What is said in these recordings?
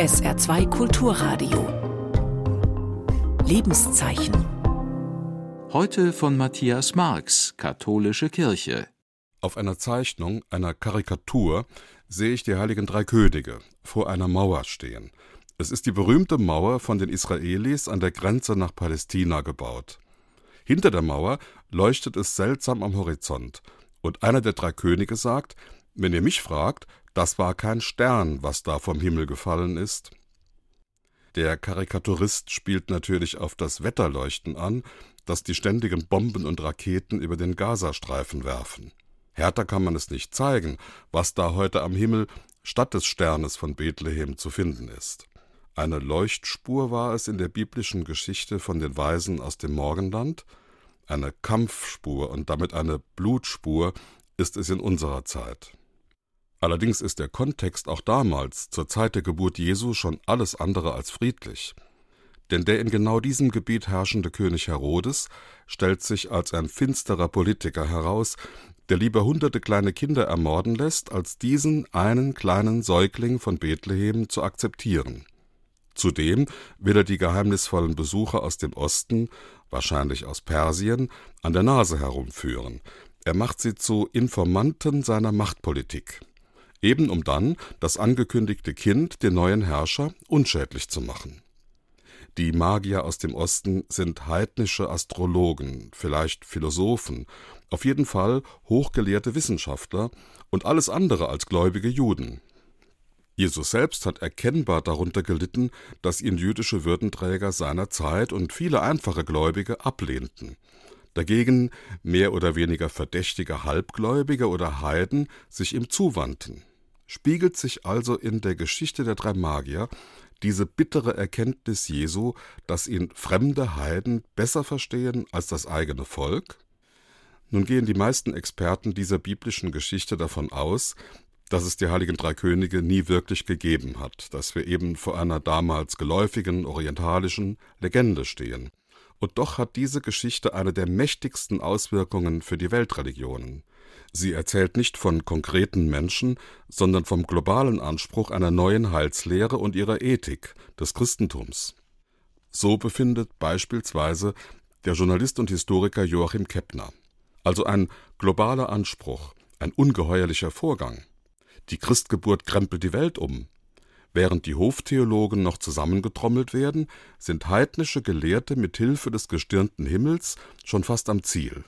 SR2 Kulturradio. Lebenszeichen. Heute von Matthias Marx, Katholische Kirche. Auf einer Zeichnung, einer Karikatur, sehe ich die heiligen drei Könige vor einer Mauer stehen. Es ist die berühmte Mauer von den Israelis an der Grenze nach Palästina gebaut. Hinter der Mauer leuchtet es seltsam am Horizont, und einer der drei Könige sagt, wenn ihr mich fragt, das war kein Stern, was da vom Himmel gefallen ist. Der Karikaturist spielt natürlich auf das Wetterleuchten an, das die ständigen Bomben und Raketen über den Gazastreifen werfen. Härter kann man es nicht zeigen, was da heute am Himmel statt des Sternes von Bethlehem zu finden ist. Eine Leuchtspur war es in der biblischen Geschichte von den Weisen aus dem Morgenland, eine Kampfspur und damit eine Blutspur ist es in unserer Zeit. Allerdings ist der Kontext auch damals, zur Zeit der Geburt Jesu, schon alles andere als friedlich. Denn der in genau diesem Gebiet herrschende König Herodes stellt sich als ein finsterer Politiker heraus, der lieber hunderte kleine Kinder ermorden lässt, als diesen einen kleinen Säugling von Bethlehem zu akzeptieren. Zudem will er die geheimnisvollen Besucher aus dem Osten, wahrscheinlich aus Persien, an der Nase herumführen. Er macht sie zu Informanten seiner Machtpolitik eben um dann das angekündigte Kind, den neuen Herrscher, unschädlich zu machen. Die Magier aus dem Osten sind heidnische Astrologen, vielleicht Philosophen, auf jeden Fall hochgelehrte Wissenschaftler und alles andere als gläubige Juden. Jesus selbst hat erkennbar darunter gelitten, dass ihn jüdische Würdenträger seiner Zeit und viele einfache Gläubige ablehnten. Dagegen mehr oder weniger verdächtige Halbgläubige oder Heiden sich ihm zuwandten spiegelt sich also in der Geschichte der drei Magier diese bittere Erkenntnis Jesu, dass ihn fremde Heiden besser verstehen als das eigene Volk? Nun gehen die meisten Experten dieser biblischen Geschichte davon aus, dass es die heiligen drei Könige nie wirklich gegeben hat, dass wir eben vor einer damals geläufigen orientalischen Legende stehen. Und doch hat diese Geschichte eine der mächtigsten Auswirkungen für die Weltreligionen. Sie erzählt nicht von konkreten Menschen, sondern vom globalen Anspruch einer neuen Heilslehre und ihrer Ethik, des Christentums. So befindet beispielsweise der Journalist und Historiker Joachim Keppner. Also ein globaler Anspruch, ein ungeheuerlicher Vorgang. Die Christgeburt krempelt die Welt um. Während die Hoftheologen noch zusammengetrommelt werden, sind heidnische Gelehrte mit Hilfe des gestirnten Himmels schon fast am Ziel.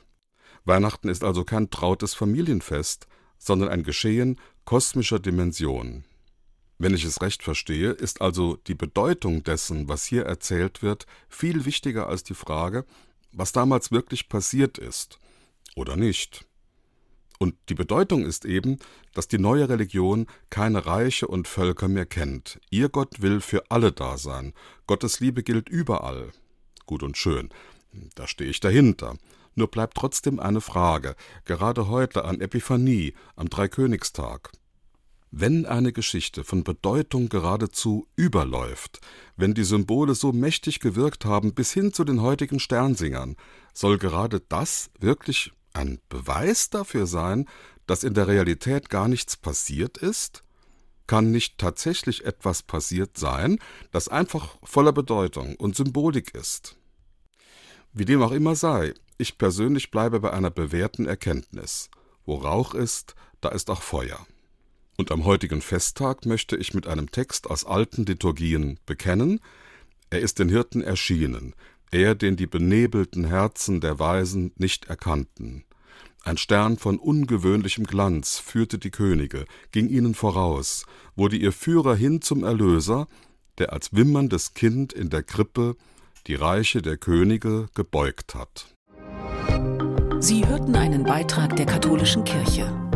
Weihnachten ist also kein trautes Familienfest, sondern ein Geschehen kosmischer Dimension. Wenn ich es recht verstehe, ist also die Bedeutung dessen, was hier erzählt wird, viel wichtiger als die Frage, was damals wirklich passiert ist oder nicht. Und die Bedeutung ist eben, dass die neue Religion keine Reiche und Völker mehr kennt. Ihr Gott will für alle da sein. Gottes Liebe gilt überall. Gut und schön. Da stehe ich dahinter. Nur bleibt trotzdem eine Frage, gerade heute an Epiphanie, am Dreikönigstag. Wenn eine Geschichte von Bedeutung geradezu überläuft, wenn die Symbole so mächtig gewirkt haben bis hin zu den heutigen Sternsingern, soll gerade das wirklich ein Beweis dafür sein, dass in der Realität gar nichts passiert ist? Kann nicht tatsächlich etwas passiert sein, das einfach voller Bedeutung und Symbolik ist? Wie dem auch immer sei, ich persönlich bleibe bei einer bewährten Erkenntnis. Wo Rauch ist, da ist auch Feuer. Und am heutigen Festtag möchte ich mit einem Text aus alten Liturgien bekennen, er ist den Hirten erschienen, er, den die benebelten Herzen der Weisen nicht erkannten. Ein Stern von ungewöhnlichem Glanz führte die Könige, ging ihnen voraus, wurde ihr Führer hin zum Erlöser, der als wimmerndes Kind in der Krippe die Reiche der Könige gebeugt hat. Sie hörten einen Beitrag der katholischen Kirche.